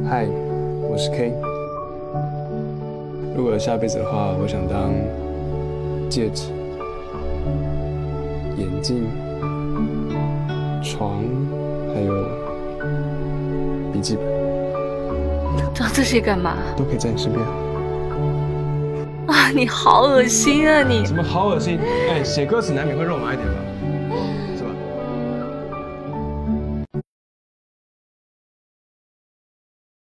嗨，我是 K。如果有下辈子的话，我想当戒指、眼镜、床，还有笔记本。装这些干嘛？都可以在你身边。啊，你好恶心啊你！什么好恶心？哎，写歌词难免会肉麻一点吧。